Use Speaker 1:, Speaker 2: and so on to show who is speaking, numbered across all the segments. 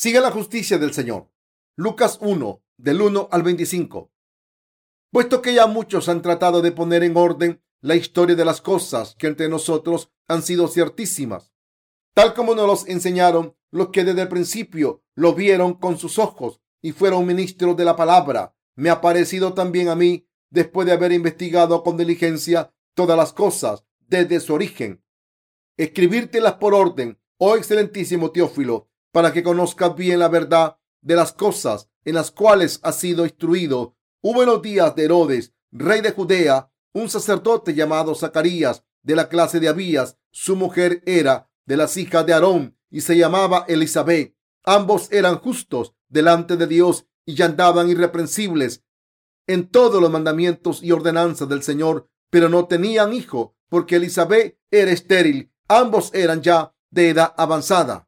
Speaker 1: Sigue la justicia del Señor. Lucas 1, del 1 al 25. Puesto que ya muchos han tratado de poner en orden la historia de las cosas que entre nosotros han sido ciertísimas, tal como nos los enseñaron los que desde el principio lo vieron con sus ojos y fueron ministros de la palabra, me ha parecido también a mí, después de haber investigado con diligencia todas las cosas desde su origen, escribírtelas por orden, oh excelentísimo Teófilo, para que conozcas bien la verdad de las cosas en las cuales has sido instruido. Hubo en los días de Herodes, rey de Judea, un sacerdote llamado Zacarías, de la clase de Abías. Su mujer era de las hijas de Aarón y se llamaba Elizabeth. Ambos eran justos delante de Dios y andaban irreprensibles en todos los mandamientos y ordenanzas del Señor, pero no tenían hijo porque Elizabeth era estéril. Ambos eran ya de edad avanzada.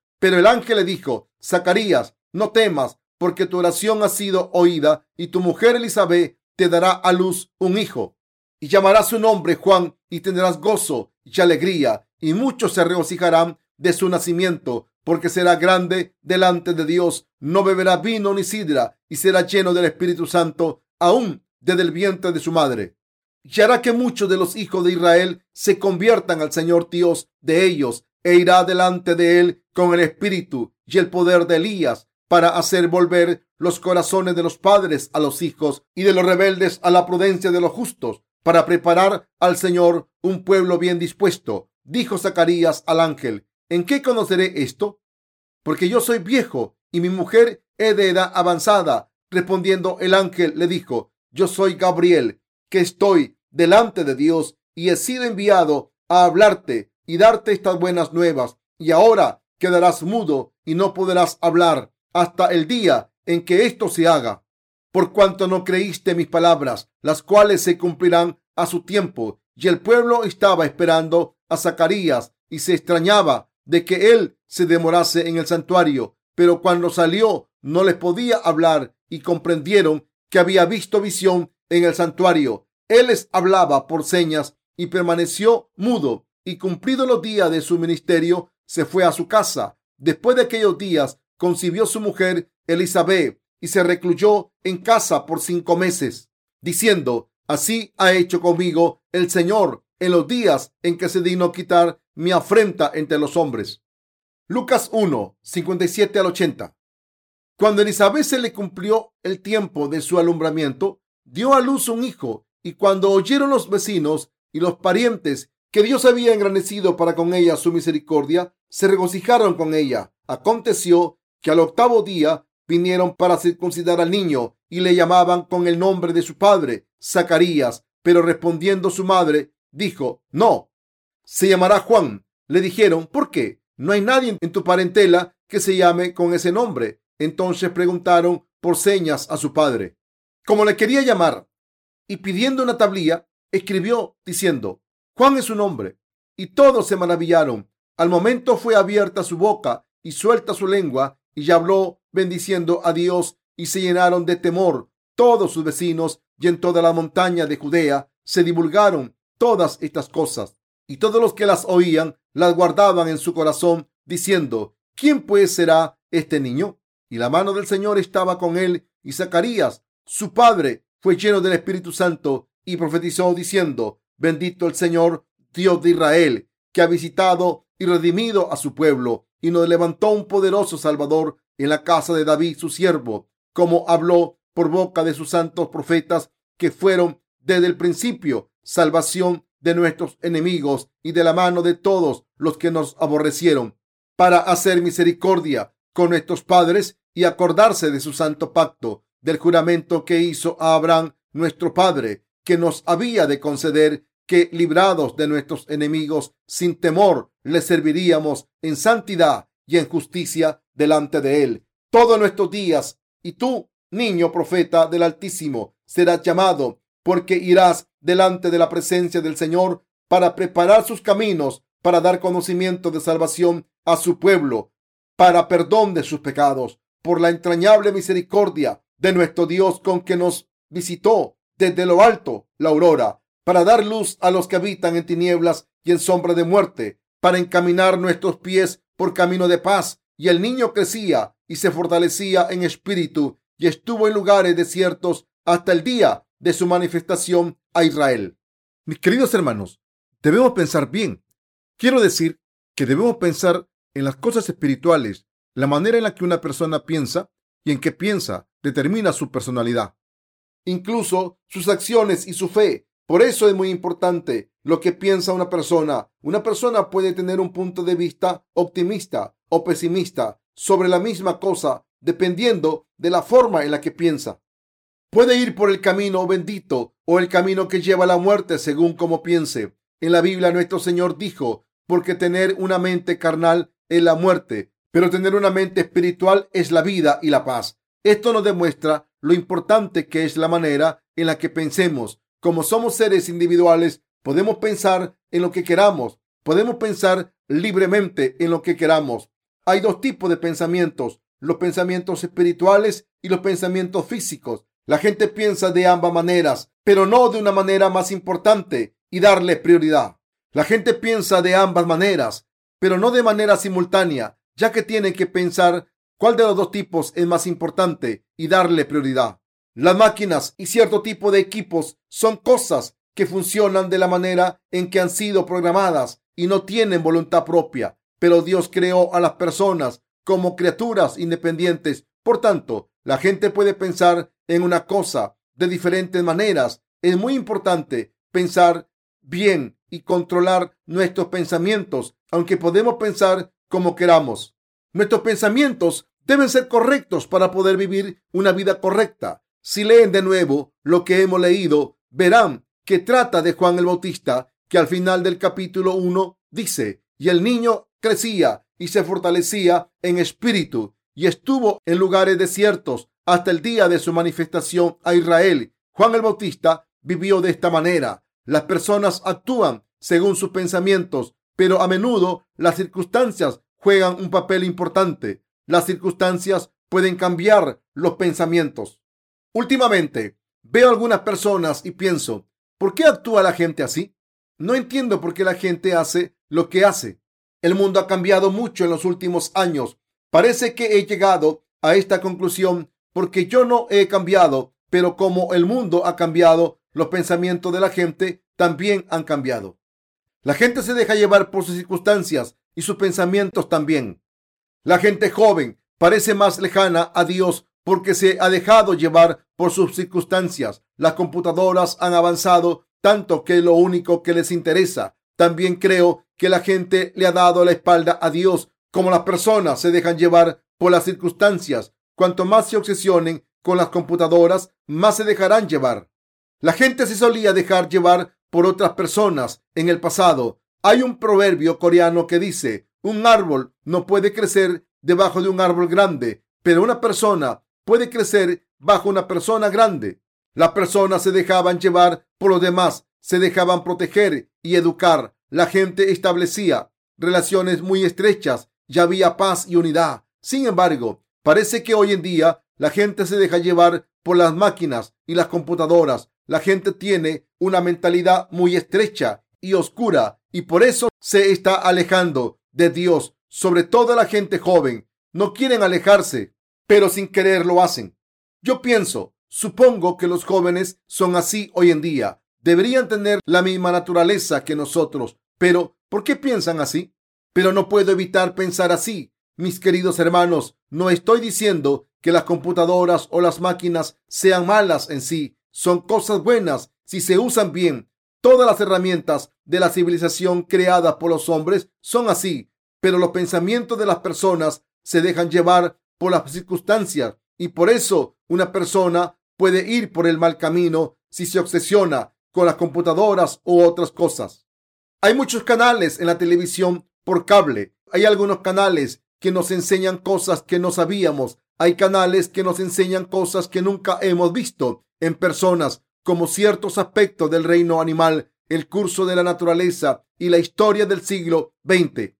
Speaker 1: Pero el ángel le dijo, Zacarías, no temas, porque tu oración ha sido oída, y tu mujer Elizabeth te dará a luz un hijo, y llamará su nombre Juan, y tendrás gozo y alegría, y muchos se regocijarán de su nacimiento, porque será grande delante de Dios, no beberá vino ni sidra, y será lleno del Espíritu Santo, aún desde el vientre de su madre. Y hará que muchos de los hijos de Israel se conviertan al Señor Dios de ellos, e irá delante de él con el espíritu y el poder de Elías, para hacer volver los corazones de los padres a los hijos y de los rebeldes a la prudencia de los justos, para preparar al Señor un pueblo bien dispuesto. Dijo Zacarías al ángel, ¿en qué conoceré esto? Porque yo soy viejo y mi mujer es de edad avanzada. Respondiendo el ángel le dijo, yo soy Gabriel, que estoy delante de Dios y he sido enviado a hablarte y darte estas buenas nuevas. Y ahora quedarás mudo y no podrás hablar hasta el día en que esto se haga, por cuanto no creíste mis palabras, las cuales se cumplirán a su tiempo. Y el pueblo estaba esperando a Zacarías y se extrañaba de que él se demorase en el santuario. Pero cuando salió no les podía hablar y comprendieron que había visto visión en el santuario. Él les hablaba por señas y permaneció mudo y cumplido los días de su ministerio se fue a su casa. Después de aquellos días concibió su mujer Elizabeth y se recluyó en casa por cinco meses, diciendo, así ha hecho conmigo el Señor en los días en que se dignó quitar mi afrenta entre los hombres. Lucas 1, 57 al 80. Cuando Elizabeth se le cumplió el tiempo de su alumbramiento, dio a luz un hijo, y cuando oyeron los vecinos y los parientes que Dios había engrandecido para con ella su misericordia, se regocijaron con ella. Aconteció que al octavo día vinieron para circuncidar al niño y le llamaban con el nombre de su padre, Zacarías. Pero respondiendo su madre, dijo, no, se llamará Juan. Le dijeron, ¿por qué? No hay nadie en tu parentela que se llame con ese nombre. Entonces preguntaron por señas a su padre, como le quería llamar, y pidiendo una tablilla, escribió diciendo, Juan es su nombre. Y todos se maravillaron. Al momento fue abierta su boca y suelta su lengua y habló bendiciendo a Dios y se llenaron de temor todos sus vecinos y en toda la montaña de Judea se divulgaron todas estas cosas y todos los que las oían las guardaban en su corazón diciendo ¿quién pues será este niño? Y la mano del Señor estaba con él y Zacarías su padre fue lleno del Espíritu Santo y profetizó diciendo bendito el Señor Dios de Israel que ha visitado y redimido a su pueblo y nos levantó un poderoso Salvador en la casa de David, su siervo, como habló por boca de sus santos profetas que fueron desde el principio salvación de nuestros enemigos y de la mano de todos los que nos aborrecieron, para hacer misericordia con nuestros padres y acordarse de su santo pacto, del juramento que hizo a Abraham, nuestro padre, que nos había de conceder que librados de nuestros enemigos sin temor le serviríamos en santidad y en justicia delante de él. todos nuestros días. Y tú, niño profeta del Altísimo, serás llamado, porque irás delante de la presencia del Señor para preparar sus caminos, para dar conocimiento de salvación a su pueblo, para perdón de sus pecados, por la entrañable misericordia de nuestro Dios con que nos visitó desde lo alto la aurora, para dar luz a los que habitan en tinieblas y en sombra de muerte, para encaminar nuestros pies por camino de paz. Y el niño crecía y se fortalecía en espíritu y estuvo en lugares desiertos hasta el día de su manifestación a Israel. Mis queridos hermanos, debemos pensar bien. Quiero decir que debemos pensar en las cosas espirituales. La manera en la que una persona piensa y en qué piensa determina su personalidad, incluso sus acciones y su fe. Por eso es muy importante lo que piensa una persona. Una persona puede tener un punto de vista optimista o pesimista sobre la misma cosa dependiendo de la forma en la que piensa. Puede ir por el camino bendito o el camino que lleva a la muerte según como piense. En la Biblia nuestro Señor dijo, porque tener una mente carnal es la muerte, pero tener una mente espiritual es la vida y la paz. Esto nos demuestra lo importante que es la manera en la que pensemos. Como somos seres individuales, podemos pensar en lo que queramos, podemos pensar libremente en lo que queramos. Hay dos tipos de pensamientos, los pensamientos espirituales y los pensamientos físicos. La gente piensa de ambas maneras, pero no de una manera más importante y darle prioridad. La gente piensa de ambas maneras, pero no de manera simultánea, ya que tienen que pensar cuál de los dos tipos es más importante y darle prioridad. Las máquinas y cierto tipo de equipos son cosas que funcionan de la manera en que han sido programadas y no tienen voluntad propia, pero Dios creó a las personas como criaturas independientes. Por tanto, la gente puede pensar en una cosa de diferentes maneras. Es muy importante pensar bien y controlar nuestros pensamientos, aunque podemos pensar como queramos. Nuestros pensamientos deben ser correctos para poder vivir una vida correcta. Si leen de nuevo lo que hemos leído, verán que trata de Juan el Bautista, que al final del capítulo 1 dice, y el niño crecía y se fortalecía en espíritu y estuvo en lugares desiertos hasta el día de su manifestación a Israel. Juan el Bautista vivió de esta manera. Las personas actúan según sus pensamientos, pero a menudo las circunstancias juegan un papel importante. Las circunstancias pueden cambiar los pensamientos. Últimamente veo algunas personas y pienso, ¿por qué actúa la gente así? No entiendo por qué la gente hace lo que hace. El mundo ha cambiado mucho en los últimos años. Parece que he llegado a esta conclusión porque yo no he cambiado, pero como el mundo ha cambiado, los pensamientos de la gente también han cambiado. La gente se deja llevar por sus circunstancias y sus pensamientos también. La gente joven parece más lejana a Dios porque se ha dejado llevar por sus circunstancias. Las computadoras han avanzado tanto que lo único que les interesa también creo que la gente le ha dado la espalda a Dios, como las personas se dejan llevar por las circunstancias. Cuanto más se obsesionen con las computadoras, más se dejarán llevar. La gente se solía dejar llevar por otras personas en el pasado. Hay un proverbio coreano que dice, un árbol no puede crecer debajo de un árbol grande, pero una persona puede crecer bajo una persona grande. Las personas se dejaban llevar por los demás se dejaban proteger y educar. La gente establecía relaciones muy estrechas y había paz y unidad. Sin embargo, parece que hoy en día la gente se deja llevar por las máquinas y las computadoras. La gente tiene una mentalidad muy estrecha y oscura y por eso se está alejando de Dios. Sobre todo la gente joven. No quieren alejarse, pero sin querer lo hacen. Yo pienso, supongo que los jóvenes son así hoy en día deberían tener la misma naturaleza que nosotros. Pero, ¿por qué piensan así? Pero no puedo evitar pensar así. Mis queridos hermanos, no estoy diciendo que las computadoras o las máquinas sean malas en sí. Son cosas buenas si se usan bien. Todas las herramientas de la civilización creadas por los hombres son así, pero los pensamientos de las personas se dejan llevar por las circunstancias y por eso una persona puede ir por el mal camino si se obsesiona con las computadoras u otras cosas. Hay muchos canales en la televisión por cable. Hay algunos canales que nos enseñan cosas que no sabíamos. Hay canales que nos enseñan cosas que nunca hemos visto en personas, como ciertos aspectos del reino animal, el curso de la naturaleza y la historia del siglo XX.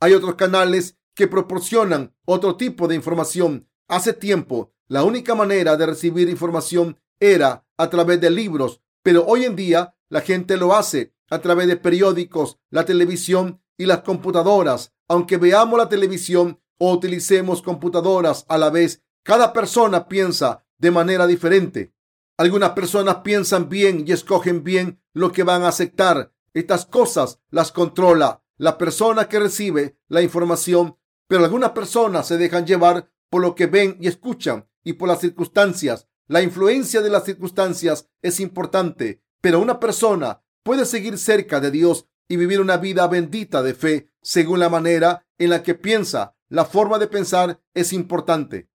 Speaker 1: Hay otros canales que proporcionan otro tipo de información. Hace tiempo, la única manera de recibir información era a través de libros, pero hoy en día la gente lo hace a través de periódicos, la televisión y las computadoras. Aunque veamos la televisión o utilicemos computadoras a la vez, cada persona piensa de manera diferente. Algunas personas piensan bien y escogen bien lo que van a aceptar. Estas cosas las controla la persona que recibe la información, pero algunas personas se dejan llevar por lo que ven y escuchan y por las circunstancias. La influencia de las circunstancias es importante, pero una persona puede seguir cerca de Dios y vivir una vida bendita de fe según la manera en la que piensa la forma de pensar es importante.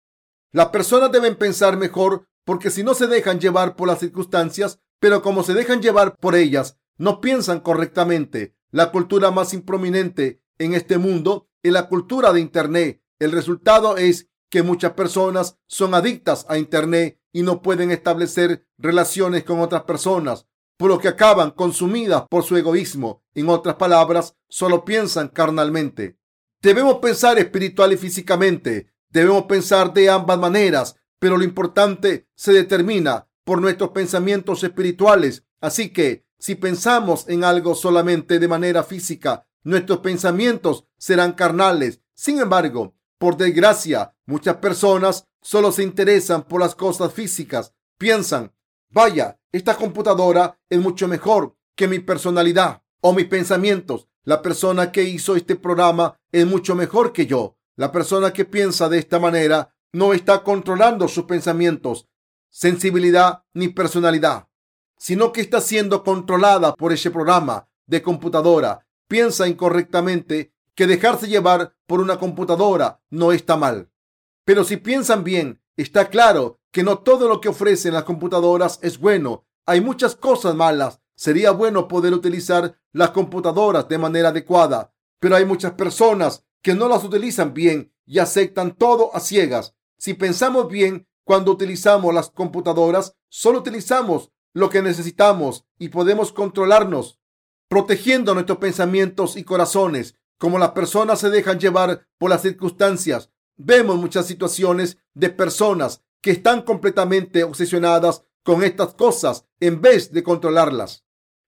Speaker 1: Las personas deben pensar mejor porque si no se dejan llevar por las circunstancias, pero como se dejan llevar por ellas, no piensan correctamente. La cultura más improminente en este mundo es la cultura de Internet. El resultado es que muchas personas son adictas a Internet y no pueden establecer relaciones con otras personas, por lo que acaban consumidas por su egoísmo. En otras palabras, solo piensan carnalmente. Debemos pensar espiritual y físicamente. Debemos pensar de ambas maneras, pero lo importante se determina por nuestros pensamientos espirituales. Así que si pensamos en algo solamente de manera física, nuestros pensamientos serán carnales. Sin embargo, por desgracia, muchas personas solo se interesan por las cosas físicas. Piensan, vaya, esta computadora es mucho mejor que mi personalidad o mis pensamientos. La persona que hizo este programa es mucho mejor que yo. La persona que piensa de esta manera no está controlando sus pensamientos, sensibilidad ni personalidad, sino que está siendo controlada por ese programa de computadora. Piensa incorrectamente que dejarse llevar por una computadora no está mal. Pero si piensan bien, está claro que no todo lo que ofrecen las computadoras es bueno. Hay muchas cosas malas Sería bueno poder utilizar las computadoras de manera adecuada, pero hay muchas personas que no las utilizan bien y aceptan todo a ciegas. Si pensamos bien cuando utilizamos las computadoras, solo utilizamos lo que necesitamos y podemos controlarnos, protegiendo nuestros pensamientos y corazones. Como las personas se dejan llevar por las circunstancias, vemos muchas situaciones de personas que están completamente obsesionadas con estas cosas en vez de controlarlas.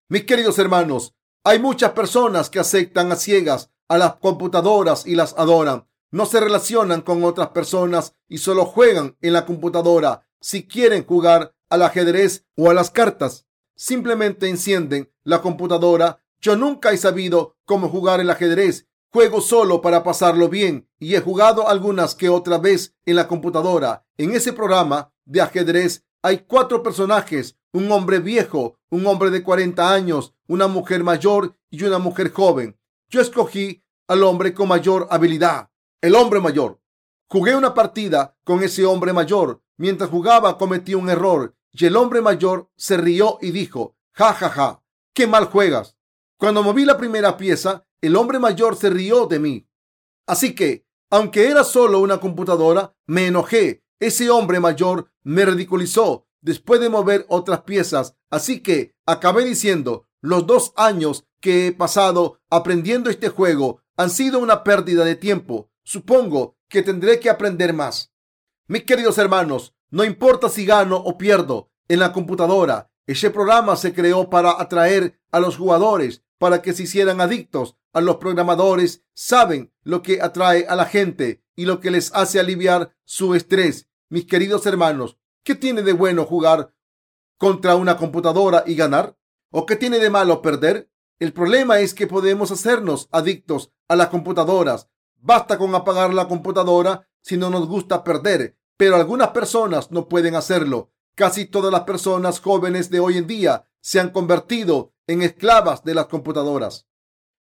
Speaker 1: Mis queridos hermanos, hay muchas personas que aceptan a ciegas a las computadoras y las adoran. No se relacionan con otras personas y solo juegan en la computadora. Si quieren jugar al ajedrez o a las cartas, simplemente encienden la computadora. Yo nunca he sabido cómo jugar el ajedrez. Juego solo para pasarlo bien y he jugado algunas que otra vez en la computadora. En ese programa de ajedrez hay cuatro personajes un hombre viejo, un hombre de 40 años, una mujer mayor y una mujer joven. Yo escogí al hombre con mayor habilidad, el hombre mayor. Jugué una partida con ese hombre mayor. Mientras jugaba cometí un error y el hombre mayor se rió y dijo, ja, ja, ja, qué mal juegas. Cuando moví la primera pieza, el hombre mayor se rió de mí. Así que, aunque era solo una computadora, me enojé. Ese hombre mayor me ridiculizó después de mover otras piezas. Así que acabé diciendo, los dos años que he pasado aprendiendo este juego han sido una pérdida de tiempo. Supongo que tendré que aprender más. Mis queridos hermanos, no importa si gano o pierdo en la computadora. Ese programa se creó para atraer a los jugadores, para que se hicieran adictos a los programadores. Saben lo que atrae a la gente y lo que les hace aliviar su estrés. Mis queridos hermanos, ¿Qué tiene de bueno jugar contra una computadora y ganar? ¿O qué tiene de malo perder? El problema es que podemos hacernos adictos a las computadoras. Basta con apagar la computadora si no nos gusta perder, pero algunas personas no pueden hacerlo. Casi todas las personas jóvenes de hoy en día se han convertido en esclavas de las computadoras.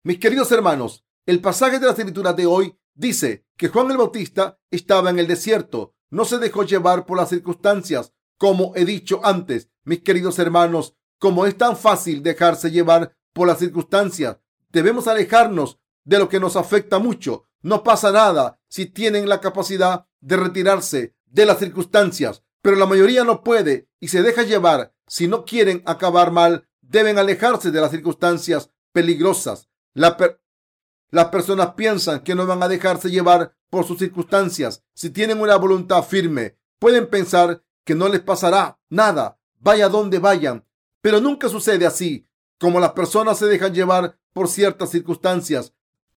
Speaker 1: Mis queridos hermanos, el pasaje de la escritura de hoy dice que Juan el Bautista estaba en el desierto no se dejó llevar por las circunstancias. Como he dicho antes, mis queridos hermanos, como es tan fácil dejarse llevar por las circunstancias, debemos alejarnos de lo que nos afecta mucho. No pasa nada si tienen la capacidad de retirarse de las circunstancias, pero la mayoría no puede y se deja llevar. Si no quieren acabar mal, deben alejarse de las circunstancias peligrosas. las personas piensan que no van a dejarse llevar por sus circunstancias. Si tienen una voluntad firme, pueden pensar que no les pasará nada, vaya donde vayan. Pero nunca sucede así. Como las personas se dejan llevar por ciertas circunstancias,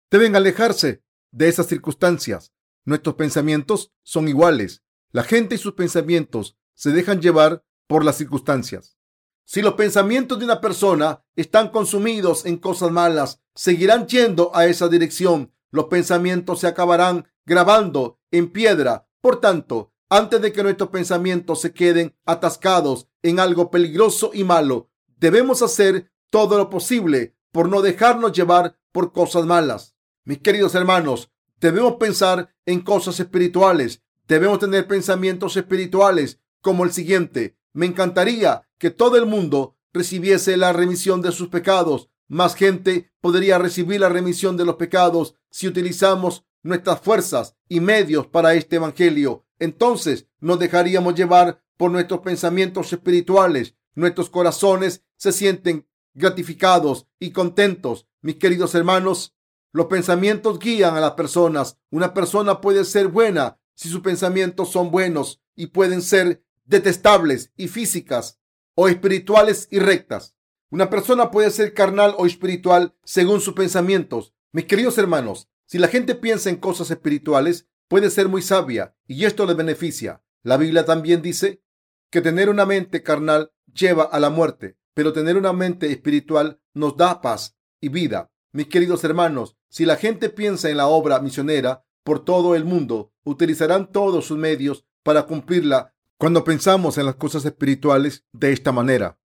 Speaker 1: deben alejarse de esas circunstancias. Nuestros pensamientos son iguales. La gente y sus pensamientos se dejan llevar por las circunstancias. Si los pensamientos de una persona están consumidos en cosas malas, seguirán yendo a esa dirección. Los pensamientos se acabarán grabando en piedra. Por tanto, antes de que nuestros pensamientos se queden atascados en algo peligroso y malo, debemos hacer todo lo posible por no dejarnos llevar por cosas malas. Mis queridos hermanos, debemos pensar en cosas espirituales. Debemos tener pensamientos espirituales como el siguiente. Me encantaría que todo el mundo recibiese la remisión de sus pecados. Más gente podría recibir la remisión de los pecados si utilizamos nuestras fuerzas y medios para este Evangelio. Entonces nos dejaríamos llevar por nuestros pensamientos espirituales. Nuestros corazones se sienten gratificados y contentos. Mis queridos hermanos, los pensamientos guían a las personas. Una persona puede ser buena si sus pensamientos son buenos y pueden ser detestables y físicas o espirituales y rectas. Una persona puede ser carnal o espiritual según sus pensamientos. Mis queridos hermanos, si la gente piensa en cosas espirituales, puede ser muy sabia y esto le beneficia. La Biblia también dice que tener una mente carnal lleva a la muerte, pero tener una mente espiritual nos da paz y vida. Mis queridos hermanos, si la gente piensa en la obra misionera por todo el mundo, utilizarán todos sus medios para cumplirla cuando pensamos en las cosas espirituales de esta manera.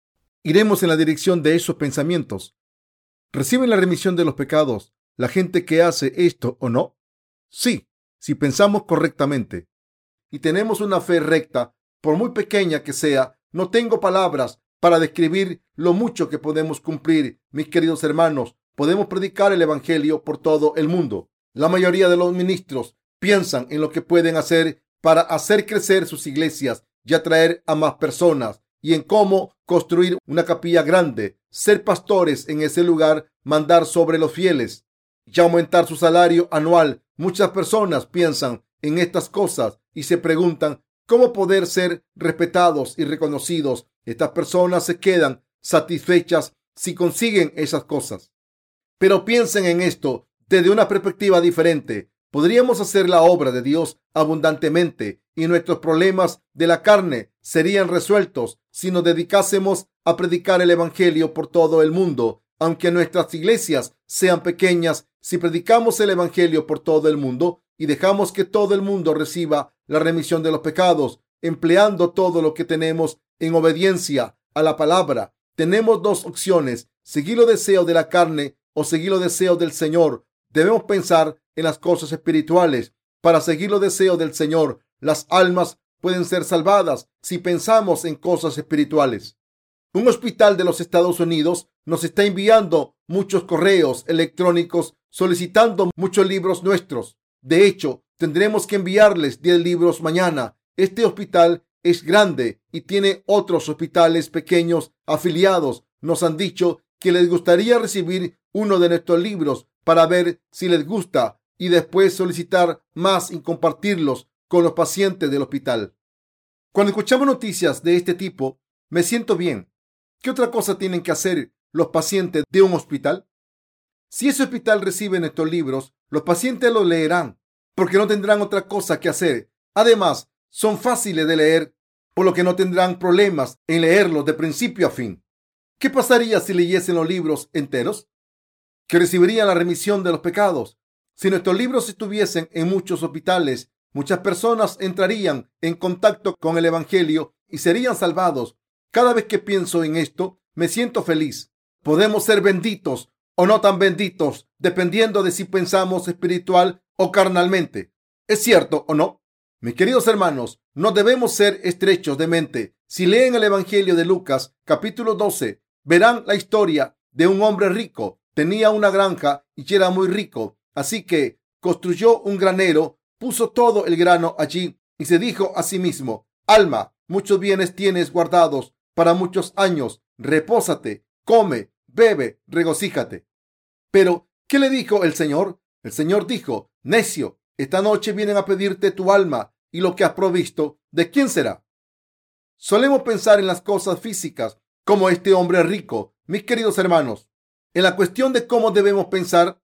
Speaker 1: Iremos en la dirección de esos pensamientos. ¿Reciben la remisión de los pecados la gente que hace esto o no? Sí, si pensamos correctamente y tenemos una fe recta, por muy pequeña que sea, no tengo palabras para describir lo mucho que podemos cumplir, mis queridos hermanos, podemos predicar el Evangelio por todo el mundo. La mayoría de los ministros piensan en lo que pueden hacer para hacer crecer sus iglesias y atraer a más personas y en cómo construir una capilla grande, ser pastores en ese lugar, mandar sobre los fieles y aumentar su salario anual. Muchas personas piensan en estas cosas y se preguntan cómo poder ser respetados y reconocidos. Estas personas se quedan satisfechas si consiguen esas cosas. Pero piensen en esto desde una perspectiva diferente. Podríamos hacer la obra de Dios abundantemente y nuestros problemas de la carne serían resueltos si nos dedicásemos a predicar el Evangelio por todo el mundo. Aunque nuestras iglesias sean pequeñas, si predicamos el Evangelio por todo el mundo y dejamos que todo el mundo reciba la remisión de los pecados, empleando todo lo que tenemos en obediencia a la palabra, tenemos dos opciones, seguir los deseos de la carne o seguir los deseos del Señor. Debemos pensar en las cosas espirituales. Para seguir los deseos del Señor, las almas pueden ser salvadas si pensamos en cosas espirituales. Un hospital de los Estados Unidos nos está enviando muchos correos electrónicos solicitando muchos libros nuestros. De hecho, tendremos que enviarles 10 libros mañana. Este hospital es grande y tiene otros hospitales pequeños afiliados. Nos han dicho que les gustaría recibir uno de nuestros libros para ver si les gusta y después solicitar más y compartirlos con los pacientes del hospital. Cuando escuchamos noticias de este tipo, me siento bien. ¿Qué otra cosa tienen que hacer los pacientes de un hospital? Si ese hospital recibe nuestros libros, los pacientes los leerán porque no tendrán otra cosa que hacer. Además, son fáciles de leer, por lo que no tendrán problemas en leerlos de principio a fin. ¿Qué pasaría si leyesen los libros enteros? Que recibirían la remisión de los pecados. Si nuestros libros estuviesen en muchos hospitales, muchas personas entrarían en contacto con el Evangelio y serían salvados. Cada vez que pienso en esto, me siento feliz. Podemos ser benditos o no tan benditos, dependiendo de si pensamos espiritual o carnalmente. ¿Es cierto o no? Mis queridos hermanos, no debemos ser estrechos de mente. Si leen el Evangelio de Lucas, capítulo 12, verán la historia de un hombre rico. Tenía una granja y era muy rico, así que construyó un granero, puso todo el grano allí y se dijo a sí mismo, Alma, muchos bienes tienes guardados para muchos años, repósate, come, bebe, regocíjate. Pero, ¿qué le dijo el Señor? El Señor dijo, necio, esta noche vienen a pedirte tu alma y lo que has provisto, ¿de quién será? Solemos pensar en las cosas físicas como este hombre rico. Mis queridos hermanos, en la cuestión de cómo debemos pensar,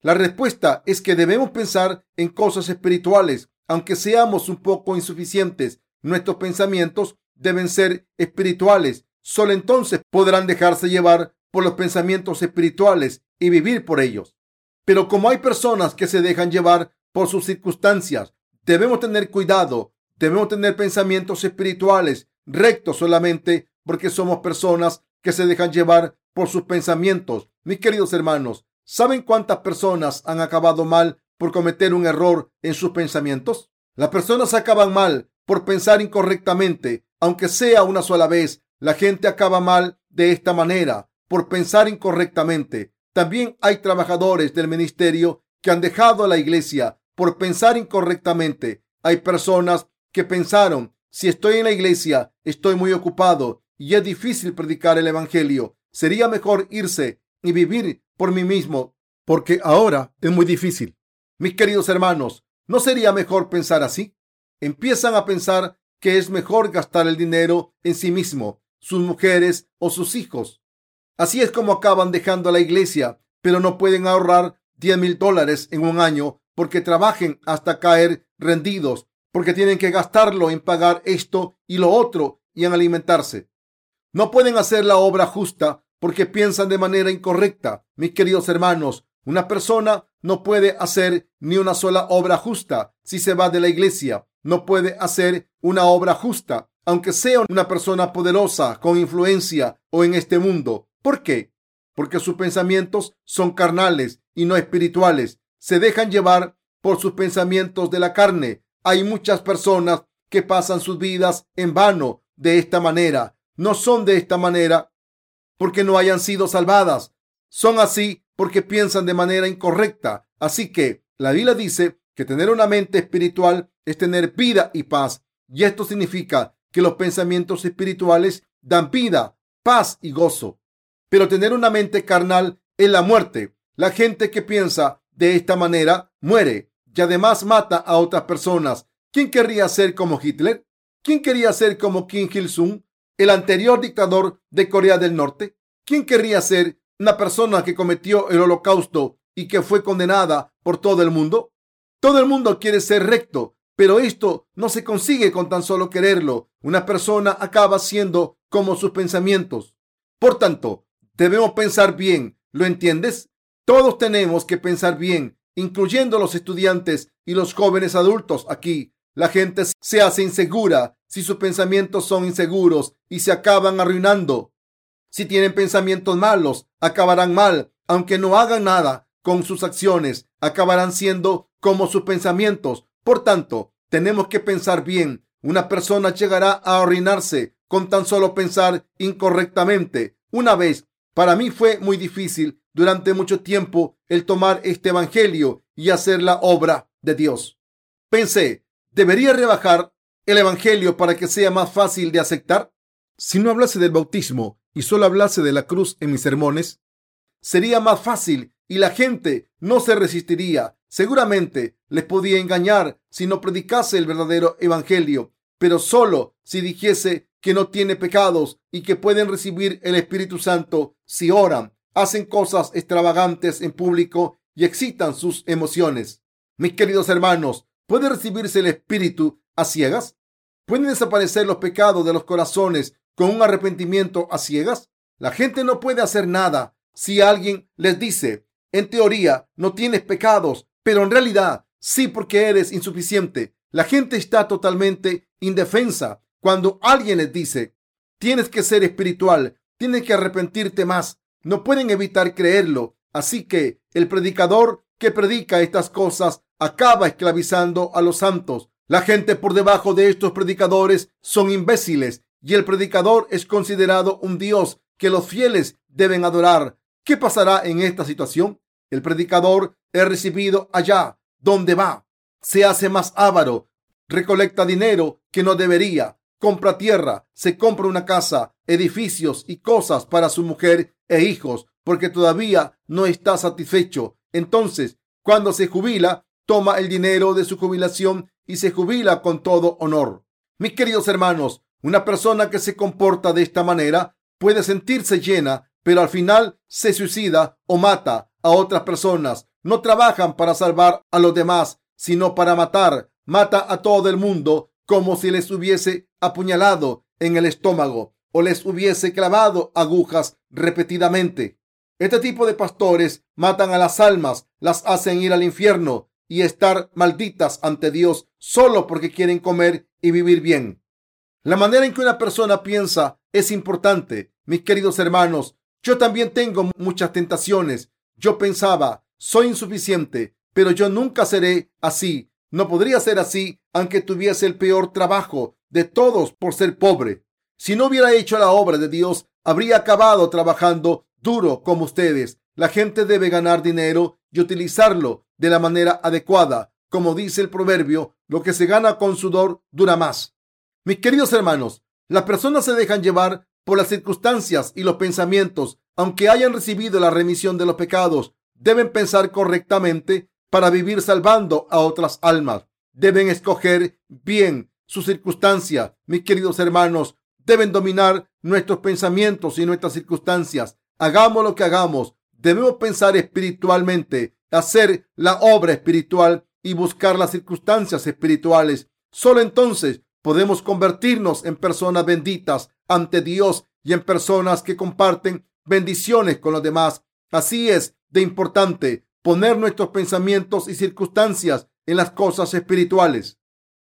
Speaker 1: la respuesta es que debemos pensar en cosas espirituales, aunque seamos un poco insuficientes. Nuestros pensamientos deben ser espirituales. Solo entonces podrán dejarse llevar por los pensamientos espirituales y vivir por ellos. Pero como hay personas que se dejan llevar por sus circunstancias, debemos tener cuidado. Debemos tener pensamientos espirituales rectos solamente porque somos personas que se dejan llevar por sus pensamientos. Mis queridos hermanos, ¿saben cuántas personas han acabado mal por cometer un error en sus pensamientos? Las personas acaban mal por pensar incorrectamente, aunque sea una sola vez. La gente acaba mal de esta manera, por pensar incorrectamente. También hay trabajadores del ministerio que han dejado a la iglesia por pensar incorrectamente. Hay personas que pensaron, si estoy en la iglesia, estoy muy ocupado y es difícil predicar el Evangelio. Sería mejor irse y vivir por mí mismo, porque ahora es muy difícil. Mis queridos hermanos, ¿no sería mejor pensar así? Empiezan a pensar que es mejor gastar el dinero en sí mismo, sus mujeres o sus hijos. Así es como acaban dejando a la iglesia, pero no pueden ahorrar 10 mil dólares en un año porque trabajen hasta caer rendidos, porque tienen que gastarlo en pagar esto y lo otro y en alimentarse. No pueden hacer la obra justa porque piensan de manera incorrecta. Mis queridos hermanos, una persona no puede hacer ni una sola obra justa si se va de la iglesia. No puede hacer una obra justa, aunque sea una persona poderosa, con influencia o en este mundo. ¿Por qué? Porque sus pensamientos son carnales y no espirituales. Se dejan llevar por sus pensamientos de la carne. Hay muchas personas que pasan sus vidas en vano de esta manera no son de esta manera porque no hayan sido salvadas. Son así porque piensan de manera incorrecta. Así que la Biblia dice que tener una mente espiritual es tener vida y paz. Y esto significa que los pensamientos espirituales dan vida, paz y gozo. Pero tener una mente carnal es la muerte. La gente que piensa de esta manera muere y además mata a otras personas. ¿Quién querría ser como Hitler? ¿Quién quería ser como Kim Il-sung? El anterior dictador de Corea del Norte? ¿Quién querría ser una persona que cometió el holocausto y que fue condenada por todo el mundo? Todo el mundo quiere ser recto, pero esto no se consigue con tan solo quererlo. Una persona acaba siendo como sus pensamientos. Por tanto, debemos pensar bien. ¿Lo entiendes? Todos tenemos que pensar bien, incluyendo los estudiantes y los jóvenes adultos aquí. La gente se hace insegura si sus pensamientos son inseguros y se acaban arruinando. Si tienen pensamientos malos, acabarán mal, aunque no hagan nada con sus acciones, acabarán siendo como sus pensamientos. Por tanto, tenemos que pensar bien. Una persona llegará a arruinarse con tan solo pensar incorrectamente. Una vez, para mí fue muy difícil durante mucho tiempo el tomar este Evangelio y hacer la obra de Dios. Pensé, ¿Debería rebajar el Evangelio para que sea más fácil de aceptar? Si no hablase del bautismo y solo hablase de la cruz en mis sermones, sería más fácil y la gente no se resistiría. Seguramente les podía engañar si no predicase el verdadero Evangelio, pero solo si dijese que no tiene pecados y que pueden recibir el Espíritu Santo si oran, hacen cosas extravagantes en público y excitan sus emociones. Mis queridos hermanos, ¿Puede recibirse el Espíritu a ciegas? ¿Pueden desaparecer los pecados de los corazones con un arrepentimiento a ciegas? La gente no puede hacer nada si alguien les dice, en teoría, no tienes pecados, pero en realidad sí porque eres insuficiente. La gente está totalmente indefensa cuando alguien les dice, tienes que ser espiritual, tienes que arrepentirte más. No pueden evitar creerlo. Así que el predicador que predica estas cosas acaba esclavizando a los santos. La gente por debajo de estos predicadores son imbéciles y el predicador es considerado un Dios que los fieles deben adorar. ¿Qué pasará en esta situación? El predicador es recibido allá donde va. Se hace más avaro, recolecta dinero que no debería, compra tierra, se compra una casa, edificios y cosas para su mujer e hijos, porque todavía no está satisfecho. Entonces, cuando se jubila, toma el dinero de su jubilación y se jubila con todo honor. Mis queridos hermanos, una persona que se comporta de esta manera puede sentirse llena, pero al final se suicida o mata a otras personas. No trabajan para salvar a los demás, sino para matar. Mata a todo el mundo como si les hubiese apuñalado en el estómago o les hubiese clavado agujas repetidamente. Este tipo de pastores matan a las almas, las hacen ir al infierno y estar malditas ante Dios solo porque quieren comer y vivir bien. La manera en que una persona piensa es importante. Mis queridos hermanos, yo también tengo muchas tentaciones. Yo pensaba, soy insuficiente, pero yo nunca seré así. No podría ser así aunque tuviese el peor trabajo de todos por ser pobre. Si no hubiera hecho la obra de Dios, habría acabado trabajando duro como ustedes. La gente debe ganar dinero y utilizarlo de la manera adecuada. Como dice el proverbio, lo que se gana con sudor dura más. Mis queridos hermanos, las personas se dejan llevar por las circunstancias y los pensamientos, aunque hayan recibido la remisión de los pecados, deben pensar correctamente para vivir salvando a otras almas. Deben escoger bien su circunstancia. Mis queridos hermanos, deben dominar nuestros pensamientos y nuestras circunstancias. Hagamos lo que hagamos. Debemos pensar espiritualmente, hacer la obra espiritual y buscar las circunstancias espirituales. Solo entonces podemos convertirnos en personas benditas ante Dios y en personas que comparten bendiciones con los demás. Así es de importante poner nuestros pensamientos y circunstancias en las cosas espirituales.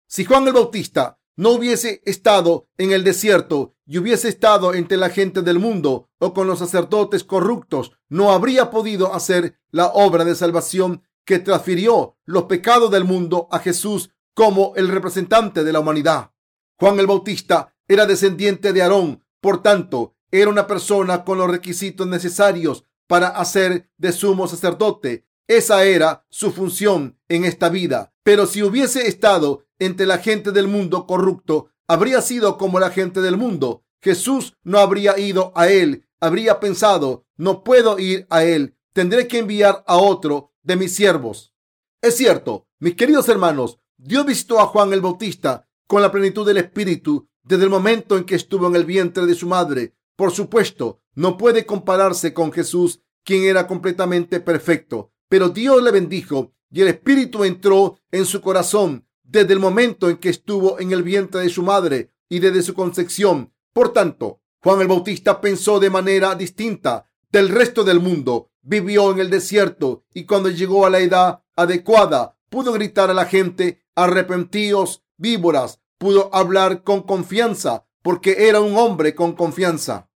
Speaker 1: Si Juan el Bautista no hubiese estado en el desierto y hubiese estado entre la gente del mundo o con los sacerdotes corruptos, no habría podido hacer la obra de salvación que transfirió los pecados del mundo a Jesús como el representante de la humanidad. Juan el Bautista era descendiente de Aarón, por tanto, era una persona con los requisitos necesarios para hacer de sumo sacerdote. Esa era su función en esta vida. Pero si hubiese estado entre la gente del mundo corrupto, habría sido como la gente del mundo. Jesús no habría ido a él, habría pensado, no puedo ir a él, tendré que enviar a otro de mis siervos. Es cierto, mis queridos hermanos, Dios visitó a Juan el Bautista con la plenitud del Espíritu desde el momento en que estuvo en el vientre de su madre. Por supuesto, no puede compararse con Jesús, quien era completamente perfecto, pero Dios le bendijo y el Espíritu entró en su corazón desde el momento en que estuvo en el vientre de su madre y desde su concepción. Por tanto, Juan el Bautista pensó de manera distinta del resto del mundo. Vivió en el desierto y cuando llegó a la edad adecuada pudo gritar a la gente, arrepentíos, víboras. Pudo hablar con confianza porque era un hombre con confianza.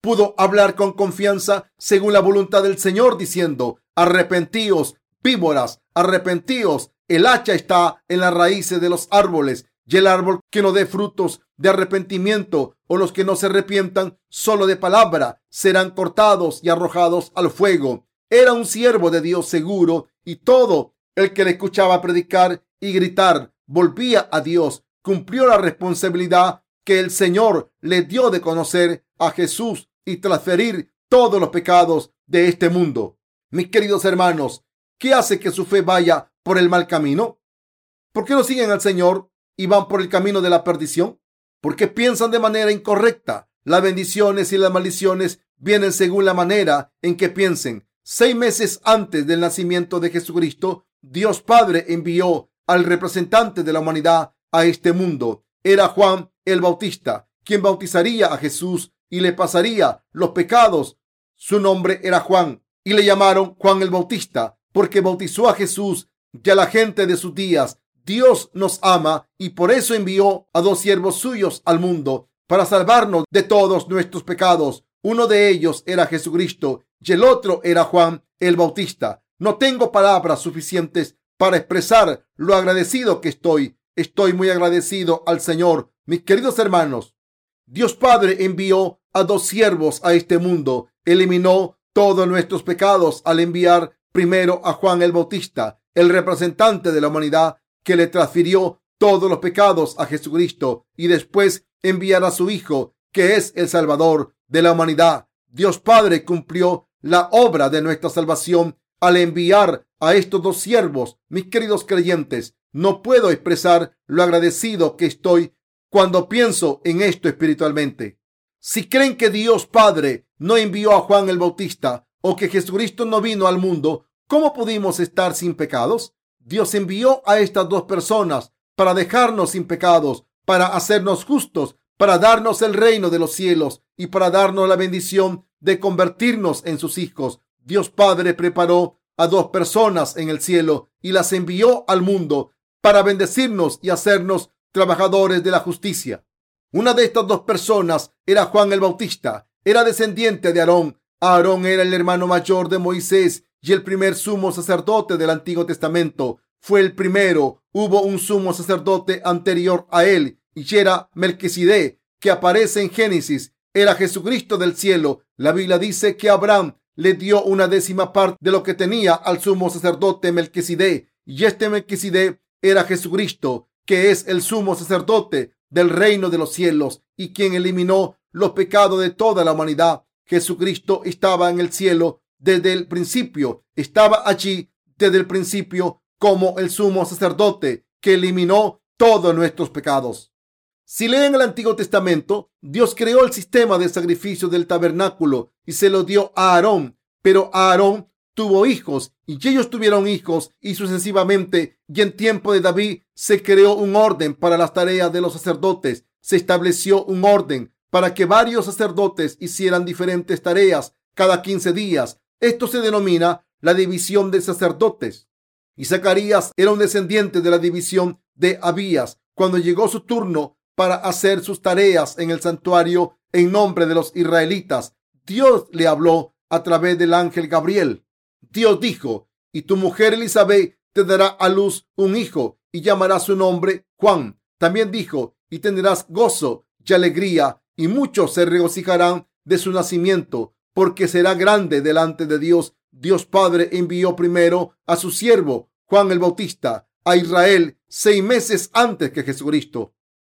Speaker 1: Pudo hablar con confianza según la voluntad del Señor diciendo, arrepentíos, víboras, arrepentíos. El hacha está en las raíces de los árboles y el árbol que no dé frutos de arrepentimiento o los que no se arrepientan solo de palabra serán cortados y arrojados al fuego. Era un siervo de Dios seguro y todo el que le escuchaba predicar y gritar volvía a Dios. Cumplió la responsabilidad que el Señor le dio de conocer a Jesús y transferir todos los pecados de este mundo. Mis queridos hermanos, ¿qué hace que su fe vaya por el mal camino? ¿Por qué no siguen al Señor y van por el camino de la perdición? Porque piensan de manera incorrecta. Las bendiciones y las maldiciones vienen según la manera en que piensen. Seis meses antes del nacimiento de Jesucristo, Dios Padre envió al representante de la humanidad a este mundo. Era Juan el Bautista, quien bautizaría a Jesús y le pasaría los pecados. Su nombre era Juan y le llamaron Juan el Bautista porque bautizó a Jesús a la gente de sus días. Dios nos ama y por eso envió a dos siervos suyos al mundo para salvarnos de todos nuestros pecados. Uno de ellos era Jesucristo y el otro era Juan el Bautista. No tengo palabras suficientes para expresar lo agradecido que estoy. Estoy muy agradecido al Señor. Mis queridos hermanos, Dios Padre envió a dos siervos a este mundo. Eliminó todos nuestros pecados al enviar primero a Juan el Bautista el representante de la humanidad que le transfirió todos los pecados a Jesucristo y después enviar a su Hijo, que es el Salvador de la humanidad. Dios Padre cumplió la obra de nuestra salvación al enviar a estos dos siervos, mis queridos creyentes. No puedo expresar lo agradecido que estoy cuando pienso en esto espiritualmente. Si creen que Dios Padre no envió a Juan el Bautista o que Jesucristo no vino al mundo, ¿cómo pudimos estar sin pecados? Dios envió a estas dos personas para dejarnos sin pecados, para hacernos justos, para darnos el reino de los cielos y para darnos la bendición de convertirnos en sus hijos. Dios Padre preparó a dos personas en el cielo y las envió al mundo para bendecirnos y hacernos trabajadores de la justicia. Una de estas dos personas era Juan el Bautista, era descendiente de Aarón. Aarón era el hermano mayor de Moisés y el primer sumo sacerdote del Antiguo Testamento. Fue el primero. Hubo un sumo sacerdote anterior a él y era Melquisedec, que aparece en Génesis. Era Jesucristo del cielo. La Biblia dice que Abraham le dio una décima parte de lo que tenía al sumo sacerdote Melquisedec y este Melquisedec era Jesucristo, que es el sumo sacerdote del reino de los cielos y quien eliminó los pecados de toda la humanidad. Jesucristo estaba en el cielo desde el principio, estaba allí desde el principio como el sumo sacerdote que eliminó todos nuestros pecados. Si leen el Antiguo Testamento, Dios creó el sistema de sacrificio del tabernáculo y se lo dio a Aarón, pero Aarón tuvo hijos y ellos tuvieron hijos y sucesivamente y en tiempo de David se creó un orden para las tareas de los sacerdotes. Se estableció un orden para que varios sacerdotes hicieran diferentes tareas cada 15 días. Esto se denomina la división de sacerdotes. Y Zacarías era un descendiente de la división de Abías. Cuando llegó su turno, para hacer sus tareas en el santuario en nombre de los israelitas. Dios le habló a través del ángel Gabriel. Dios dijo, y tu mujer Elizabeth te dará a luz un hijo y llamará su nombre Juan. También dijo, y tendrás gozo y alegría, y muchos se regocijarán de su nacimiento, porque será grande delante de Dios. Dios Padre envió primero a su siervo Juan el Bautista a Israel seis meses antes que Jesucristo.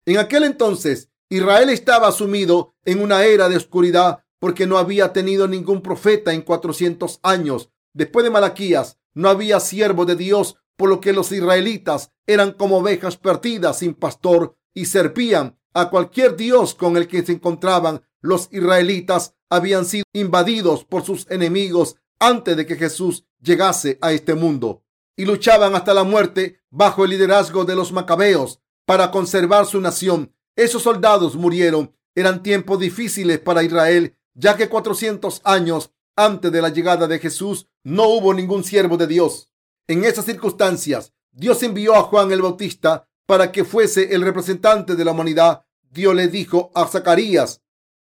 Speaker 1: En aquel entonces, Israel estaba sumido en una era de oscuridad porque no había tenido ningún profeta en 400 años. Después de Malaquías, no había siervo de Dios, por lo que los israelitas eran como ovejas perdidas sin pastor y servían a cualquier Dios con el que se encontraban. Los israelitas habían sido invadidos por sus enemigos antes de que Jesús llegase a este mundo y luchaban hasta la muerte bajo el liderazgo de los macabeos para conservar su nación. Esos soldados murieron. Eran tiempos difíciles para Israel, ya que 400 años antes de la llegada de Jesús no hubo ningún siervo de Dios. En esas circunstancias, Dios envió a Juan el Bautista para que fuese el representante de la humanidad. Dios le dijo a Zacarías,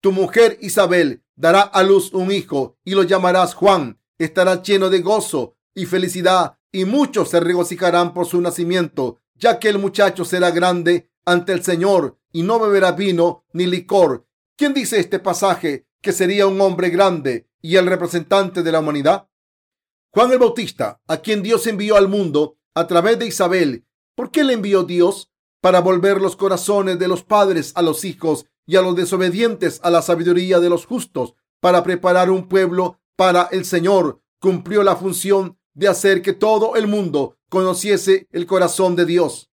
Speaker 1: tu mujer Isabel dará a luz un hijo y lo llamarás Juan. Estará lleno de gozo y felicidad y muchos se regocijarán por su nacimiento ya que el muchacho será grande ante el Señor y no beberá vino ni licor. ¿Quién dice este pasaje que sería un hombre grande y el representante de la humanidad? Juan el Bautista, a quien Dios envió al mundo a través de Isabel. ¿Por qué le envió Dios? Para volver los corazones de los padres a los hijos y a los desobedientes a la sabiduría de los justos, para preparar un pueblo para el Señor. Cumplió la función de hacer que todo el mundo conociese el corazón de Dios.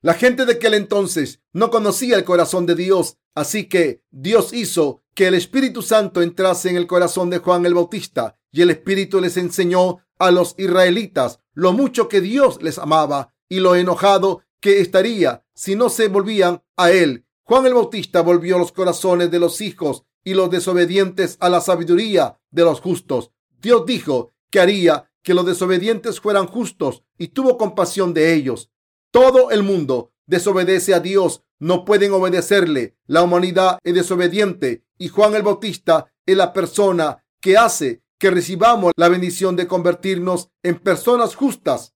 Speaker 1: La gente de aquel entonces no conocía el corazón de Dios, así que Dios hizo que el Espíritu Santo entrase en el corazón de Juan el Bautista y el Espíritu les enseñó a los israelitas lo mucho que Dios les amaba y lo enojado que estaría si no se volvían a él. Juan el Bautista volvió los corazones de los hijos y los desobedientes a la sabiduría de los justos. Dios dijo que haría que los desobedientes fueran justos y tuvo compasión de ellos. Todo el mundo desobedece a Dios, no pueden obedecerle. La humanidad es desobediente y Juan el Bautista es la persona que hace que recibamos la bendición de convertirnos en personas justas.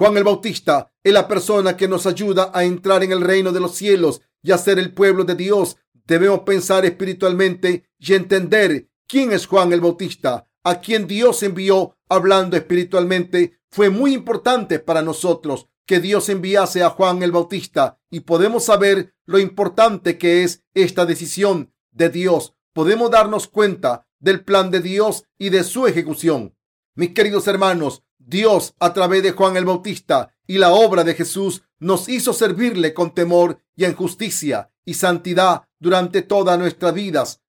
Speaker 1: Juan el Bautista es la persona que nos ayuda a entrar en el reino de los cielos y a ser el pueblo de Dios. Debemos pensar espiritualmente y entender quién es Juan el Bautista, a quien Dios envió hablando espiritualmente, fue muy importante para nosotros que Dios enviase a Juan el Bautista y podemos saber lo importante que es esta decisión de Dios. Podemos darnos cuenta del plan de Dios y de su ejecución. Mis queridos hermanos, Dios a través de Juan el Bautista y la obra de Jesús nos hizo servirle con temor y en justicia y santidad durante todas nuestras vidas.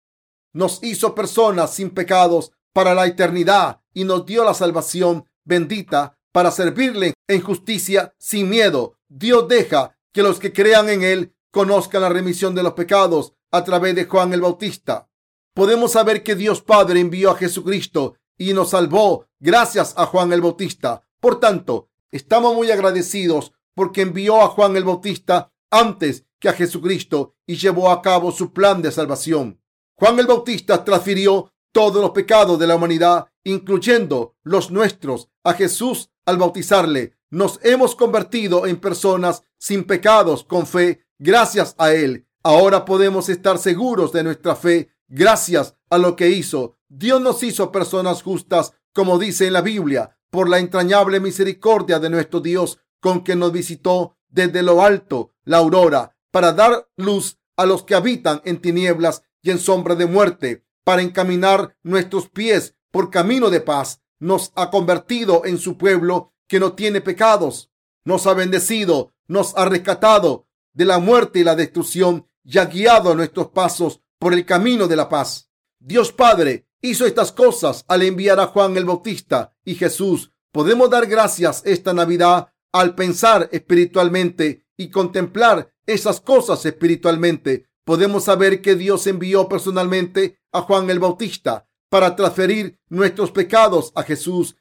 Speaker 1: Nos hizo personas sin pecados para la eternidad y nos dio la salvación bendita para servirle en justicia sin miedo. Dios deja que los que crean en Él conozcan la remisión de los pecados a través de Juan el Bautista. Podemos saber que Dios Padre envió a Jesucristo y nos salvó gracias a Juan el Bautista. Por tanto, estamos muy agradecidos porque envió a Juan el Bautista antes que a Jesucristo y llevó a cabo su plan de salvación. Juan el Bautista transfirió todos los pecados de la humanidad, incluyendo los nuestros, a Jesús al bautizarle. Nos hemos convertido en personas sin pecados con fe gracias a Él. Ahora podemos estar seguros de nuestra fe gracias a lo que hizo. Dios nos hizo personas justas, como dice en la Biblia, por la entrañable misericordia de nuestro Dios, con que nos visitó desde lo alto la aurora, para dar luz a los que habitan en tinieblas y en sombra de muerte, para encaminar nuestros pies por camino de paz. Nos ha convertido en su pueblo que no tiene pecados. Nos ha bendecido, nos ha rescatado de la muerte y la destrucción y ha guiado nuestros pasos por el camino de la paz. Dios Padre hizo estas cosas al enviar a Juan el Bautista y Jesús. Podemos dar gracias esta Navidad al pensar espiritualmente y contemplar esas cosas espiritualmente. Podemos saber que Dios envió personalmente a Juan el Bautista para transferir nuestros pecados a Jesús,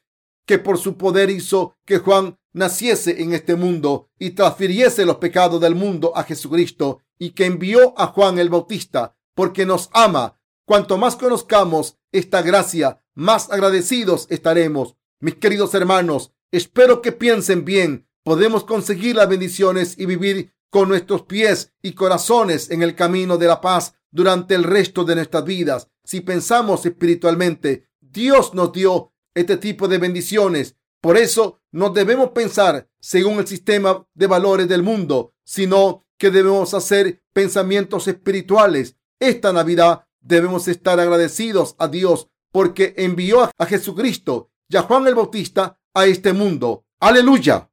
Speaker 1: que por su poder hizo que Juan naciese en este mundo y transfiriese los pecados del mundo a Jesucristo y que envió a Juan el Bautista porque nos ama. Cuanto más conozcamos esta gracia, más agradecidos estaremos. Mis queridos hermanos, espero que piensen bien. Podemos conseguir las bendiciones y vivir con nuestros pies y corazones en el camino de la paz durante el resto de nuestras vidas. Si pensamos espiritualmente, Dios nos dio este tipo de bendiciones. Por eso no debemos pensar según el sistema de valores del mundo, sino que debemos hacer pensamientos espirituales. Esta Navidad debemos estar agradecidos a Dios porque envió a Jesucristo y a Juan el Bautista a este mundo. Aleluya.